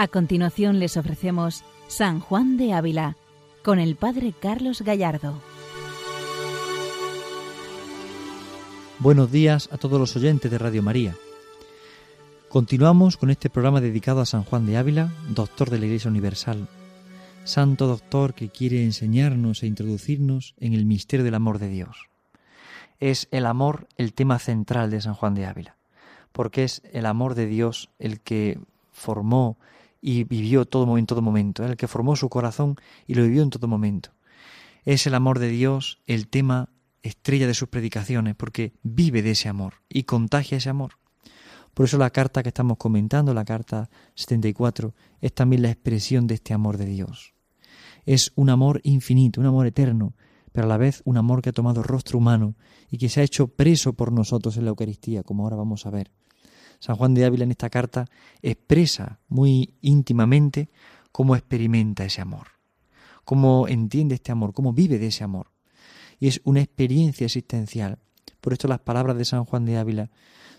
A continuación les ofrecemos San Juan de Ávila con el Padre Carlos Gallardo. Buenos días a todos los oyentes de Radio María. Continuamos con este programa dedicado a San Juan de Ávila, doctor de la Iglesia Universal, santo doctor que quiere enseñarnos e introducirnos en el misterio del amor de Dios. Es el amor el tema central de San Juan de Ávila, porque es el amor de Dios el que formó y vivió todo en todo momento, el que formó su corazón y lo vivió en todo momento. Es el amor de Dios el tema estrella de sus predicaciones, porque vive de ese amor y contagia ese amor. Por eso la carta que estamos comentando, la carta 74, es también la expresión de este amor de Dios. Es un amor infinito, un amor eterno, pero a la vez un amor que ha tomado rostro humano y que se ha hecho preso por nosotros en la Eucaristía, como ahora vamos a ver. San Juan de Ávila en esta carta expresa muy íntimamente cómo experimenta ese amor, cómo entiende este amor, cómo vive de ese amor. Y es una experiencia existencial. Por esto las palabras de San Juan de Ávila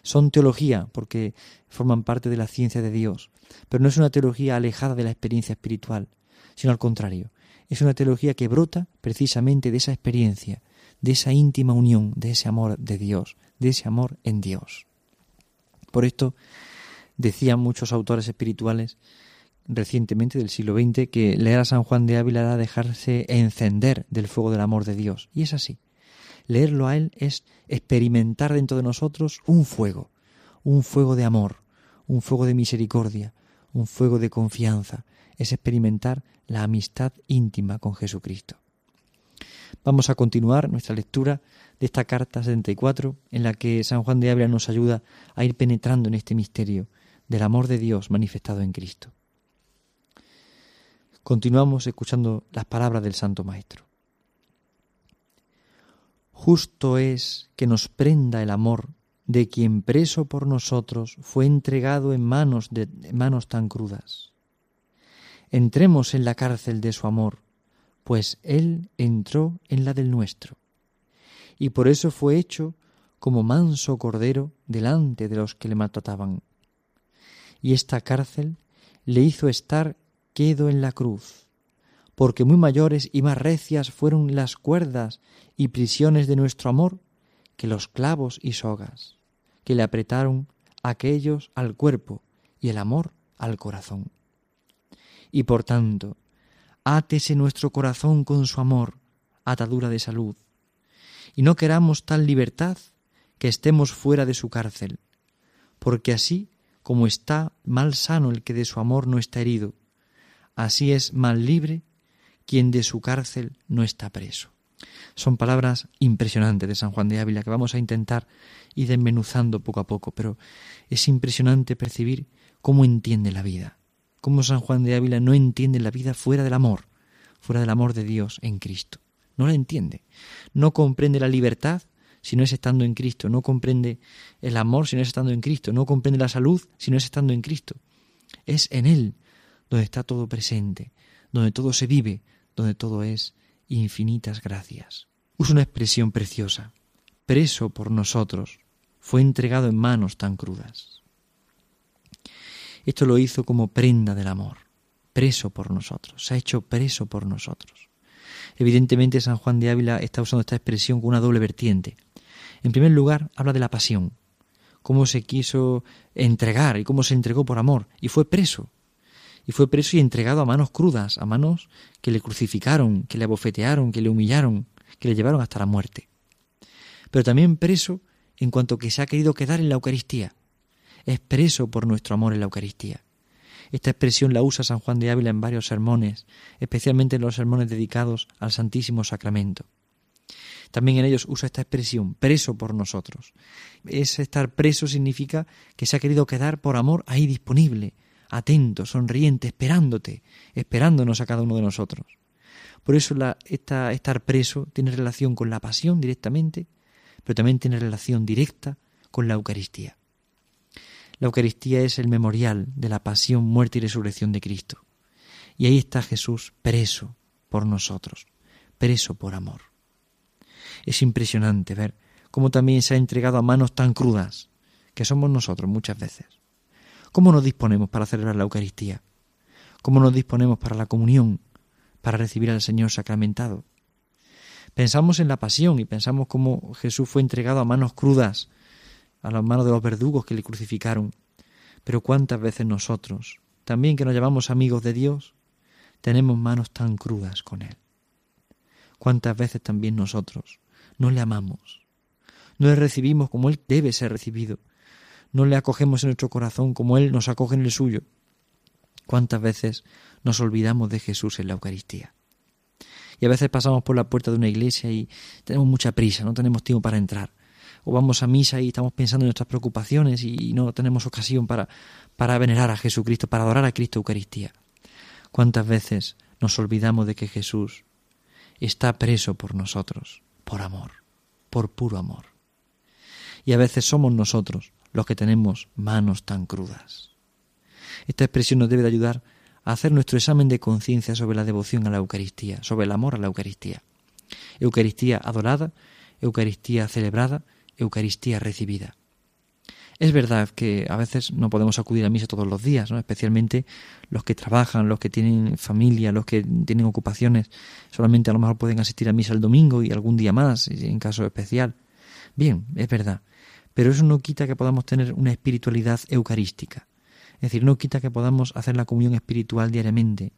son teología, porque forman parte de la ciencia de Dios, pero no es una teología alejada de la experiencia espiritual, sino al contrario, es una teología que brota precisamente de esa experiencia, de esa íntima unión, de ese amor de Dios, de ese amor en Dios. Por esto decían muchos autores espirituales recientemente del siglo XX que leer a San Juan de Ávila era dejarse encender del fuego del amor de Dios. Y es así. Leerlo a Él es experimentar dentro de nosotros un fuego, un fuego de amor, un fuego de misericordia, un fuego de confianza. Es experimentar la amistad íntima con Jesucristo. Vamos a continuar nuestra lectura de esta carta 74 en la que San Juan de Ávila nos ayuda a ir penetrando en este misterio del amor de Dios manifestado en Cristo. Continuamos escuchando las palabras del Santo Maestro. Justo es que nos prenda el amor de quien preso por nosotros fue entregado en manos de manos tan crudas. Entremos en la cárcel de su amor, pues él entró en la del nuestro y por eso fue hecho como manso cordero delante de los que le maltrataban. Y esta cárcel le hizo estar quedo en la cruz, porque muy mayores y más recias fueron las cuerdas y prisiones de nuestro amor que los clavos y sogas, que le apretaron aquellos al cuerpo y el amor al corazón. Y por tanto, átese nuestro corazón con su amor, atadura de salud, y no queramos tal libertad que estemos fuera de su cárcel, porque así como está mal sano el que de su amor no está herido, así es mal libre quien de su cárcel no está preso. Son palabras impresionantes de San Juan de Ávila que vamos a intentar ir desmenuzando poco a poco, pero es impresionante percibir cómo entiende la vida, cómo San Juan de Ávila no entiende la vida fuera del amor, fuera del amor de Dios en Cristo no la entiende. No comprende la libertad si no es estando en Cristo, no comprende el amor si no es estando en Cristo, no comprende la salud si no es estando en Cristo. Es en Él donde está todo presente, donde todo se vive, donde todo es infinitas gracias. Usa una expresión preciosa. Preso por nosotros, fue entregado en manos tan crudas. Esto lo hizo como prenda del amor, preso por nosotros, se ha hecho preso por nosotros. Evidentemente San Juan de Ávila está usando esta expresión con una doble vertiente. En primer lugar, habla de la pasión, cómo se quiso entregar y cómo se entregó por amor, y fue preso. Y fue preso y entregado a manos crudas, a manos que le crucificaron, que le abofetearon, que le humillaron, que le llevaron hasta la muerte. Pero también preso en cuanto que se ha querido quedar en la Eucaristía. Es preso por nuestro amor en la Eucaristía. Esta expresión la usa San Juan de Ávila en varios sermones, especialmente en los sermones dedicados al Santísimo Sacramento. También en ellos usa esta expresión, preso por nosotros. Es estar preso significa que se ha querido quedar por amor ahí disponible, atento, sonriente, esperándote, esperándonos a cada uno de nosotros. Por eso la, esta, estar preso tiene relación con la pasión directamente, pero también tiene relación directa con la Eucaristía. La Eucaristía es el memorial de la pasión, muerte y resurrección de Cristo. Y ahí está Jesús preso por nosotros, preso por amor. Es impresionante ver cómo también se ha entregado a manos tan crudas, que somos nosotros muchas veces. ¿Cómo nos disponemos para celebrar la Eucaristía? cómo nos disponemos para la comunión, para recibir al Señor sacramentado. Pensamos en la pasión y pensamos cómo Jesús fue entregado a manos crudas, a las manos de los verdugos que le crucificaron. Pero cuántas veces nosotros, también que nos llamamos amigos de Dios, tenemos manos tan crudas con Él. Cuántas veces también nosotros no le amamos, no le recibimos como Él debe ser recibido, no le acogemos en nuestro corazón como Él nos acoge en el suyo. Cuántas veces nos olvidamos de Jesús en la Eucaristía. Y a veces pasamos por la puerta de una iglesia y tenemos mucha prisa, no tenemos tiempo para entrar. O vamos a misa y estamos pensando en nuestras preocupaciones y no tenemos ocasión para, para venerar a Jesucristo, para adorar a Cristo Eucaristía. ¿Cuántas veces nos olvidamos de que Jesús está preso por nosotros, por amor, por puro amor? Y a veces somos nosotros los que tenemos manos tan crudas. Esta expresión nos debe de ayudar a hacer nuestro examen de conciencia sobre la devoción a la Eucaristía, sobre el amor a la Eucaristía. Eucaristía adorada, Eucaristía celebrada, Eucaristía recibida. Es verdad que a veces no podemos acudir a misa todos los días, ¿no? especialmente los que trabajan, los que tienen familia, los que tienen ocupaciones, solamente a lo mejor pueden asistir a misa el domingo y algún día más, en caso especial. Bien, es verdad, pero eso no quita que podamos tener una espiritualidad eucarística. Es decir, no quita que podamos hacer la comunión espiritual diariamente.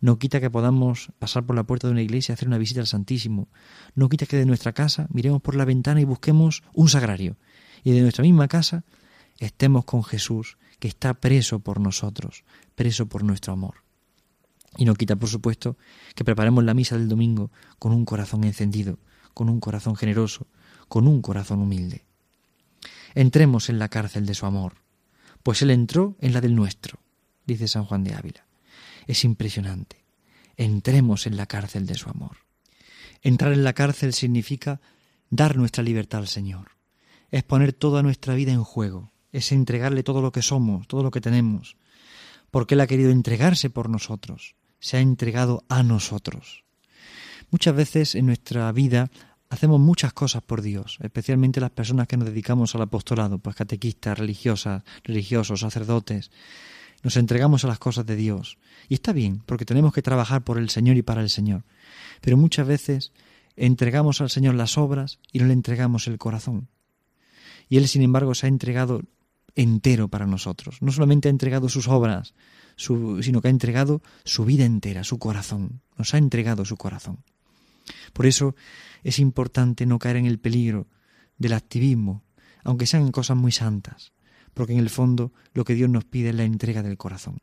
No quita que podamos pasar por la puerta de una iglesia y hacer una visita al Santísimo. No quita que de nuestra casa miremos por la ventana y busquemos un sagrario. Y de nuestra misma casa estemos con Jesús, que está preso por nosotros, preso por nuestro amor. Y no quita, por supuesto, que preparemos la misa del domingo con un corazón encendido, con un corazón generoso, con un corazón humilde. Entremos en la cárcel de su amor, pues Él entró en la del nuestro, dice San Juan de Ávila. Es impresionante. Entremos en la cárcel de su amor. Entrar en la cárcel significa dar nuestra libertad al Señor, es poner toda nuestra vida en juego, es entregarle todo lo que somos, todo lo que tenemos, porque Él ha querido entregarse por nosotros, se ha entregado a nosotros. Muchas veces en nuestra vida hacemos muchas cosas por Dios, especialmente las personas que nos dedicamos al apostolado, pues catequistas, religiosas, religiosos, sacerdotes. Nos entregamos a las cosas de Dios. Y está bien, porque tenemos que trabajar por el Señor y para el Señor. Pero muchas veces entregamos al Señor las obras y no le entregamos el corazón. Y Él, sin embargo, se ha entregado entero para nosotros. No solamente ha entregado sus obras, sino que ha entregado su vida entera, su corazón. Nos ha entregado su corazón. Por eso es importante no caer en el peligro del activismo, aunque sean cosas muy santas, porque en el fondo lo que Dios nos pide es la entrega del corazón.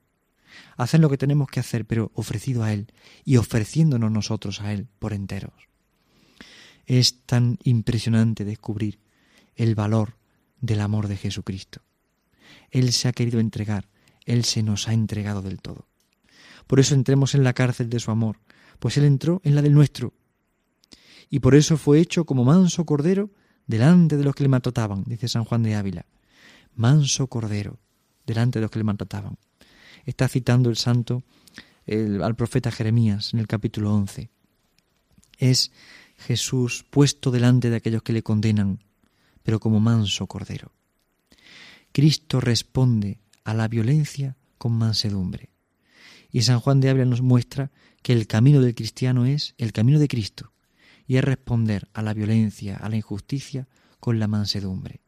Hacer lo que tenemos que hacer, pero ofrecido a Él y ofreciéndonos nosotros a Él por enteros. Es tan impresionante descubrir el valor del amor de Jesucristo. Él se ha querido entregar, Él se nos ha entregado del todo. Por eso entremos en la cárcel de su amor, pues Él entró en la del nuestro, y por eso fue hecho como manso cordero delante de los que le maltrataban, dice San Juan de Ávila. Manso cordero delante de los que le maltrataban. Está citando el santo al profeta Jeremías en el capítulo 11. Es Jesús puesto delante de aquellos que le condenan, pero como manso cordero. Cristo responde a la violencia con mansedumbre. Y San Juan de Ávila nos muestra que el camino del cristiano es el camino de Cristo, y es responder a la violencia, a la injusticia, con la mansedumbre.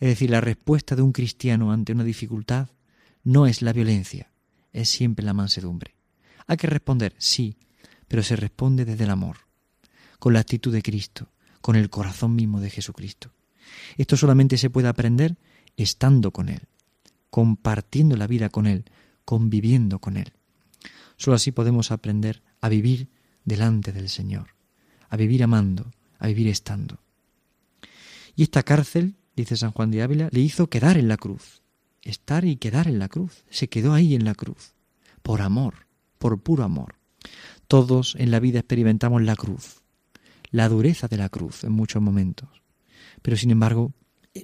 Es decir, la respuesta de un cristiano ante una dificultad no es la violencia, es siempre la mansedumbre. Hay que responder, sí, pero se responde desde el amor, con la actitud de Cristo, con el corazón mismo de Jesucristo. Esto solamente se puede aprender estando con Él, compartiendo la vida con Él, conviviendo con Él. Solo así podemos aprender a vivir delante del Señor a vivir amando, a vivir estando. Y esta cárcel, dice San Juan de Ávila, le hizo quedar en la cruz, estar y quedar en la cruz, se quedó ahí en la cruz, por amor, por puro amor. Todos en la vida experimentamos la cruz, la dureza de la cruz en muchos momentos, pero sin embargo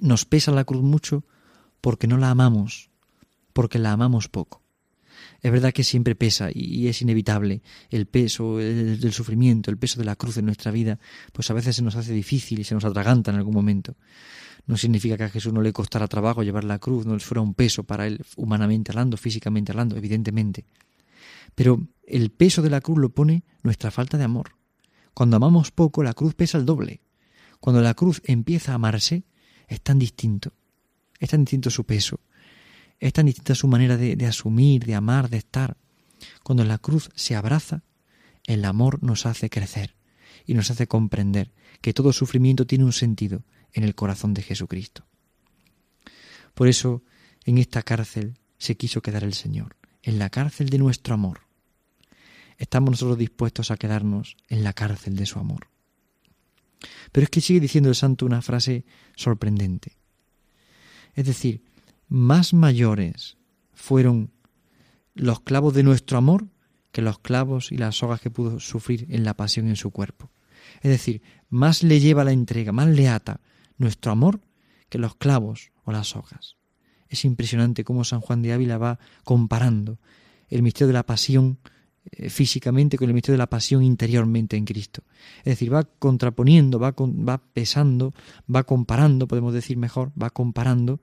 nos pesa la cruz mucho porque no la amamos, porque la amamos poco. Es verdad que siempre pesa y es inevitable el peso del sufrimiento, el peso de la cruz en nuestra vida, pues a veces se nos hace difícil y se nos atraganta en algún momento. No significa que a Jesús no le costara trabajo llevar la cruz, no fuera un peso para él humanamente hablando, físicamente hablando, evidentemente. Pero el peso de la cruz lo pone nuestra falta de amor. Cuando amamos poco, la cruz pesa el doble. Cuando la cruz empieza a amarse, es tan distinto. Es tan distinto su peso. Es tan distinta su manera de, de asumir, de amar, de estar. Cuando la cruz se abraza, el amor nos hace crecer y nos hace comprender que todo sufrimiento tiene un sentido en el corazón de Jesucristo. Por eso, en esta cárcel se quiso quedar el Señor, en la cárcel de nuestro amor. Estamos nosotros dispuestos a quedarnos en la cárcel de su amor. Pero es que sigue diciendo el santo una frase sorprendente. Es decir, más mayores fueron los clavos de nuestro amor que los clavos y las sogas que pudo sufrir en la pasión en su cuerpo. Es decir, más le lleva la entrega, más le ata nuestro amor que los clavos o las sogas. Es impresionante cómo San Juan de Ávila va comparando el misterio de la pasión eh, físicamente con el misterio de la pasión interiormente en Cristo. Es decir, va contraponiendo, va, va pesando, va comparando, podemos decir mejor, va comparando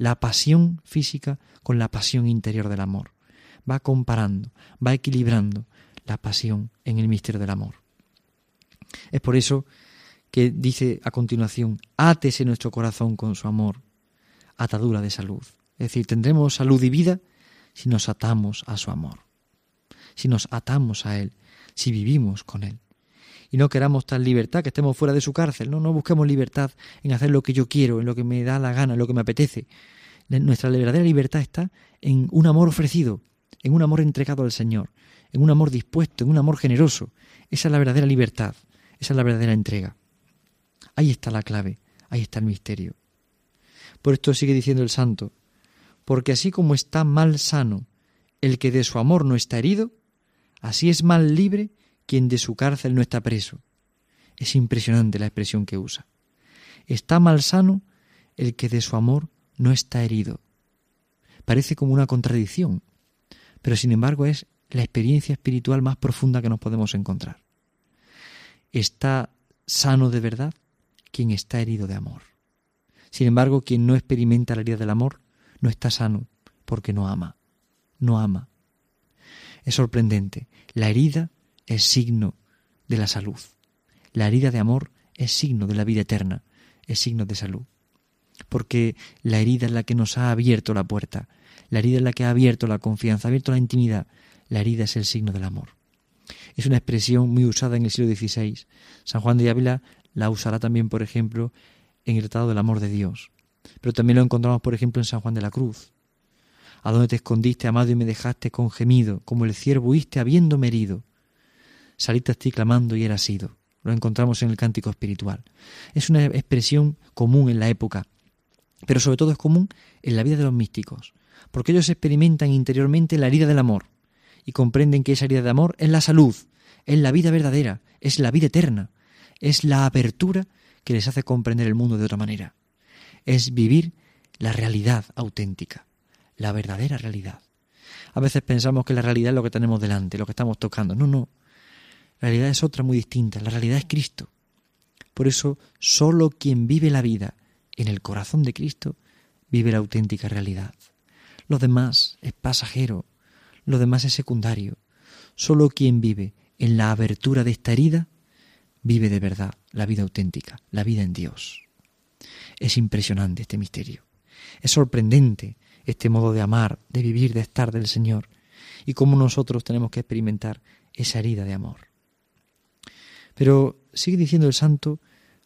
la pasión física con la pasión interior del amor va comparando, va equilibrando la pasión en el misterio del amor. Es por eso que dice a continuación, átese nuestro corazón con su amor, atadura de salud. Es decir, tendremos salud y vida si nos atamos a su amor, si nos atamos a Él, si vivimos con Él. Y no queramos tal libertad que estemos fuera de su cárcel, no, no busquemos libertad en hacer lo que yo quiero, en lo que me da la gana, en lo que me apetece. Nuestra verdadera libertad está en un amor ofrecido, en un amor entregado al Señor, en un amor dispuesto, en un amor generoso. Esa es la verdadera libertad, esa es la verdadera entrega. Ahí está la clave, ahí está el misterio. Por esto sigue diciendo el santo, porque así como está mal sano el que de su amor no está herido, así es mal libre quien de su cárcel no está preso. Es impresionante la expresión que usa. Está mal sano el que de su amor no está herido. Parece como una contradicción, pero sin embargo es la experiencia espiritual más profunda que nos podemos encontrar. Está sano de verdad quien está herido de amor. Sin embargo, quien no experimenta la herida del amor no está sano porque no ama, no ama. Es sorprendente. La herida es signo de la salud. La herida de amor es signo de la vida eterna, es signo de salud. Porque la herida es la que nos ha abierto la puerta, la herida es la que ha abierto la confianza, ha abierto la intimidad. La herida es el signo del amor. Es una expresión muy usada en el siglo XVI. San Juan de Ávila la usará también, por ejemplo, en el Tratado del Amor de Dios. Pero también lo encontramos, por ejemplo, en San Juan de la Cruz. ¿A dónde te escondiste, amado, y me dejaste con gemido, como el ciervo huiste habiéndome herido? Saliste a ti clamando y era sido. Lo encontramos en el cántico espiritual. Es una expresión común en la época, pero sobre todo es común en la vida de los místicos porque ellos experimentan interiormente la herida del amor y comprenden que esa herida de amor es la salud, es la vida verdadera, es la vida eterna, es la apertura que les hace comprender el mundo de otra manera, es vivir la realidad auténtica, la verdadera realidad. A veces pensamos que la realidad es lo que tenemos delante, lo que estamos tocando. No, no. La realidad es otra muy distinta. La realidad es Cristo. Por eso, solo quien vive la vida en el corazón de Cristo vive la auténtica realidad. Lo demás es pasajero, lo demás es secundario. Solo quien vive en la abertura de esta herida vive de verdad la vida auténtica, la vida en Dios. Es impresionante este misterio. Es sorprendente este modo de amar, de vivir, de estar del Señor y cómo nosotros tenemos que experimentar esa herida de amor. Pero sigue diciendo el santo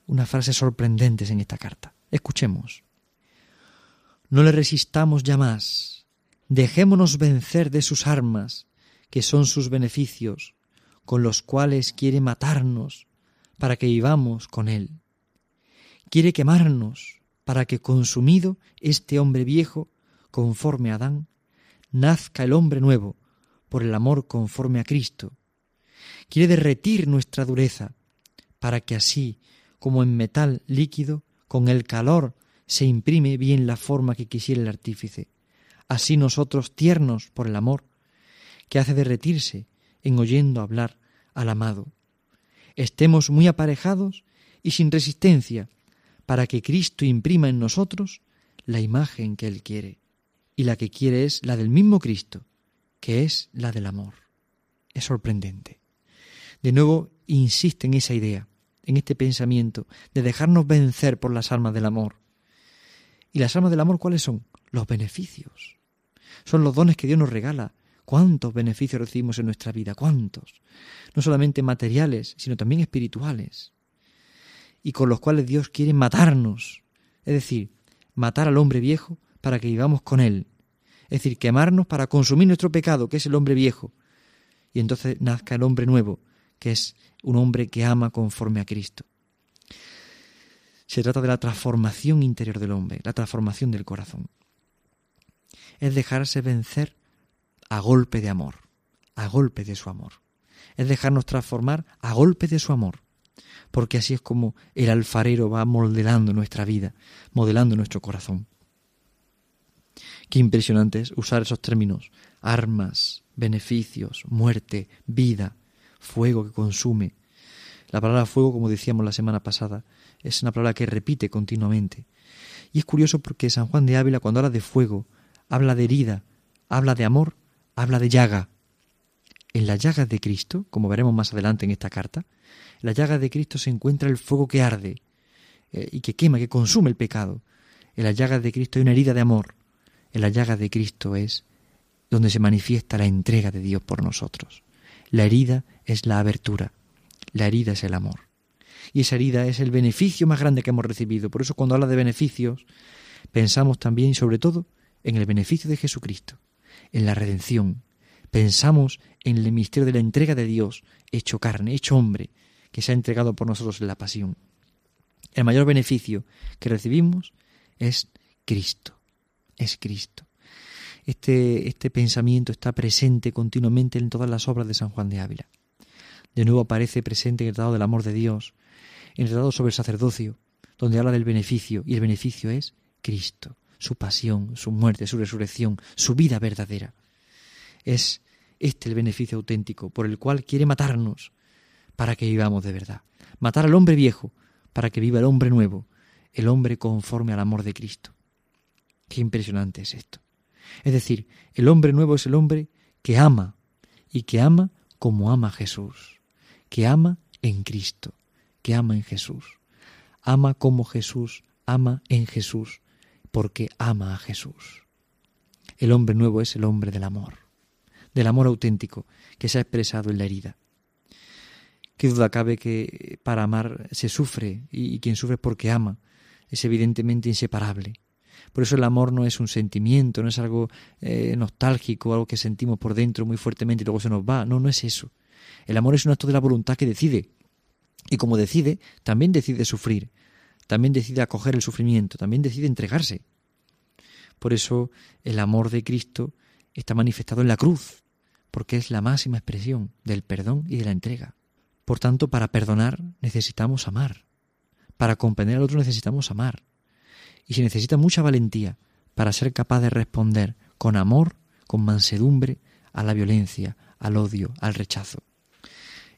unas frases sorprendentes en esta carta. Escuchemos. No le resistamos ya más, Dejémonos vencer de sus armas, que son sus beneficios, con los cuales quiere matarnos, para que vivamos con él. Quiere quemarnos, para que consumido este hombre viejo, conforme a Adán, nazca el hombre nuevo, por el amor conforme a Cristo. Quiere derretir nuestra dureza, para que así, como en metal líquido, con el calor se imprime bien la forma que quisiera el artífice así nosotros tiernos por el amor, que hace derretirse en oyendo hablar al amado. Estemos muy aparejados y sin resistencia, para que Cristo imprima en nosotros la imagen que Él quiere. Y la que quiere es la del mismo Cristo, que es la del amor. es sorprendente. De nuevo insiste en esa idea, en este pensamiento de dejarnos vencer por las almas del amor. ¿Y las almas del amor cuáles son? Los beneficios. Son los dones que Dios nos regala. ¿Cuántos beneficios recibimos en nuestra vida? ¿Cuántos? No solamente materiales, sino también espirituales. Y con los cuales Dios quiere matarnos. Es decir, matar al hombre viejo para que vivamos con él. Es decir, quemarnos para consumir nuestro pecado, que es el hombre viejo. Y entonces nazca el hombre nuevo, que es un hombre que ama conforme a Cristo. Se trata de la transformación interior del hombre, la transformación del corazón. Es dejarse vencer a golpe de amor, a golpe de su amor. Es dejarnos transformar a golpe de su amor, porque así es como el alfarero va modelando nuestra vida, modelando nuestro corazón. Qué impresionante es usar esos términos, armas, beneficios, muerte, vida, fuego que consume. La palabra fuego, como decíamos la semana pasada, es una palabra que repite continuamente. Y es curioso porque San Juan de Ávila, cuando habla de fuego, habla de herida, habla de amor, habla de llaga. En las llagas de Cristo, como veremos más adelante en esta carta, en las llagas de Cristo se encuentra el fuego que arde eh, y que quema, que consume el pecado. En las llagas de Cristo hay una herida de amor. En las llagas de Cristo es donde se manifiesta la entrega de Dios por nosotros. La herida es la abertura, la herida es el amor. Y esa herida es el beneficio más grande que hemos recibido. Por eso cuando habla de beneficios, pensamos también y sobre todo en el beneficio de Jesucristo, en la redención. Pensamos en el misterio de la entrega de Dios, hecho carne, hecho hombre, que se ha entregado por nosotros en la pasión. El mayor beneficio que recibimos es Cristo, es Cristo. Este, este pensamiento está presente continuamente en todas las obras de San Juan de Ávila. De nuevo aparece presente en el Tratado del Amor de Dios, en el Tratado sobre el Sacerdocio, donde habla del beneficio, y el beneficio es Cristo, su pasión, su muerte, su resurrección, su vida verdadera. Es este el beneficio auténtico por el cual quiere matarnos para que vivamos de verdad. Matar al hombre viejo para que viva el hombre nuevo, el hombre conforme al amor de Cristo. Qué impresionante es esto. Es decir, el hombre nuevo es el hombre que ama y que ama como ama Jesús, que ama en Cristo, que ama en Jesús. Ama como Jesús, ama en Jesús, porque ama a Jesús. El hombre nuevo es el hombre del amor, del amor auténtico que se ha expresado en la herida. Qué duda cabe que para amar se sufre y quien sufre porque ama es evidentemente inseparable. Por eso el amor no es un sentimiento, no es algo eh, nostálgico, algo que sentimos por dentro muy fuertemente y luego se nos va. No, no es eso. El amor es un acto de la voluntad que decide. Y como decide, también decide sufrir, también decide acoger el sufrimiento, también decide entregarse. Por eso el amor de Cristo está manifestado en la cruz, porque es la máxima expresión del perdón y de la entrega. Por tanto, para perdonar necesitamos amar. Para comprender al otro necesitamos amar y se necesita mucha valentía para ser capaz de responder con amor, con mansedumbre a la violencia, al odio, al rechazo.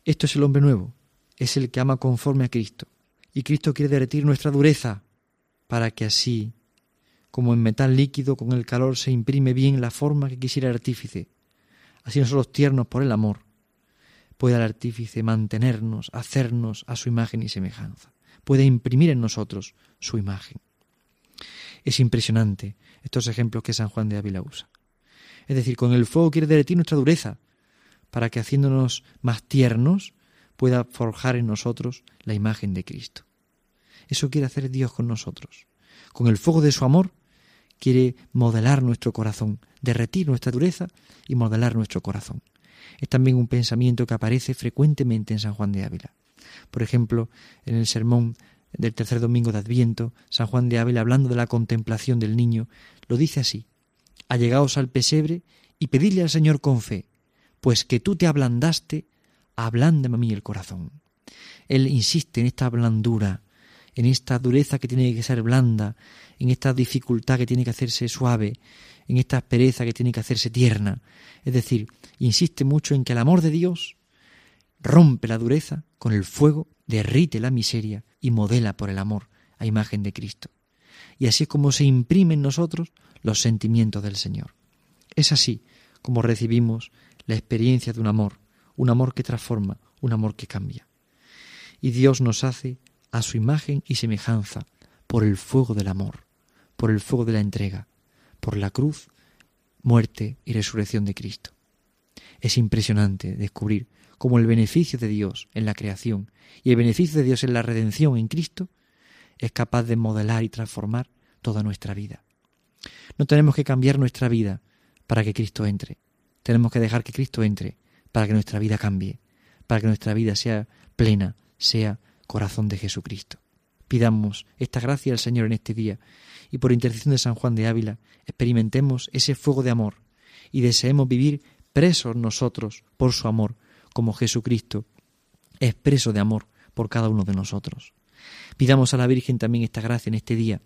Esto es el hombre nuevo, es el que ama conforme a Cristo. Y Cristo quiere derretir nuestra dureza para que así, como en metal líquido, con el calor se imprime bien la forma que quisiera el artífice. Así nosotros tiernos por el amor, puede el artífice mantenernos, hacernos a su imagen y semejanza. Puede imprimir en nosotros su imagen. Es impresionante estos ejemplos que San Juan de Ávila usa. Es decir, con el fuego quiere derretir nuestra dureza, para que haciéndonos más tiernos pueda forjar en nosotros la imagen de Cristo. Eso quiere hacer Dios con nosotros. Con el fuego de su amor quiere modelar nuestro corazón, derretir nuestra dureza y modelar nuestro corazón. Es también un pensamiento que aparece frecuentemente en San Juan de Ávila. Por ejemplo, en el sermón del tercer domingo de Adviento, San Juan de Ávila, hablando de la contemplación del niño, lo dice así: Allegaos al pesebre y pedidle al Señor con fe, pues que tú te ablandaste, ablándame a mí el corazón. Él insiste en esta blandura, en esta dureza que tiene que ser blanda, en esta dificultad que tiene que hacerse suave, en esta aspereza que tiene que hacerse tierna. Es decir, insiste mucho en que el amor de Dios rompe la dureza con el fuego, derrite la miseria y modela por el amor a imagen de Cristo. Y así es como se imprimen en nosotros los sentimientos del Señor. Es así como recibimos la experiencia de un amor, un amor que transforma, un amor que cambia. Y Dios nos hace a su imagen y semejanza por el fuego del amor, por el fuego de la entrega, por la cruz, muerte y resurrección de Cristo. Es impresionante descubrir cómo el beneficio de Dios en la creación y el beneficio de Dios en la redención en Cristo es capaz de modelar y transformar toda nuestra vida. No tenemos que cambiar nuestra vida para que Cristo entre. Tenemos que dejar que Cristo entre para que nuestra vida cambie, para que nuestra vida sea plena, sea corazón de Jesucristo. Pidamos esta gracia al Señor en este día y por intercesión de San Juan de Ávila experimentemos ese fuego de amor y deseemos vivir presos nosotros por su amor, como Jesucristo es preso de amor por cada uno de nosotros. Pidamos a la Virgen también esta gracia en este día,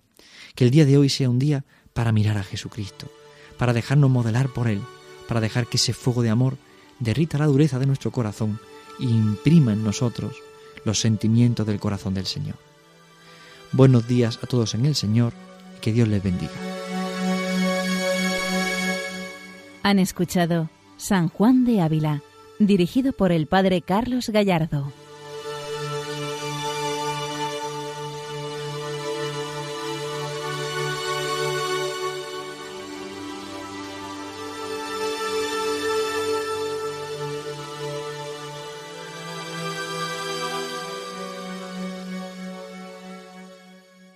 que el día de hoy sea un día para mirar a Jesucristo, para dejarnos modelar por Él, para dejar que ese fuego de amor derrita la dureza de nuestro corazón e imprima en nosotros los sentimientos del corazón del Señor. Buenos días a todos en el Señor, que Dios les bendiga. Han escuchado San Juan de Ávila, dirigido por el Padre Carlos Gallardo.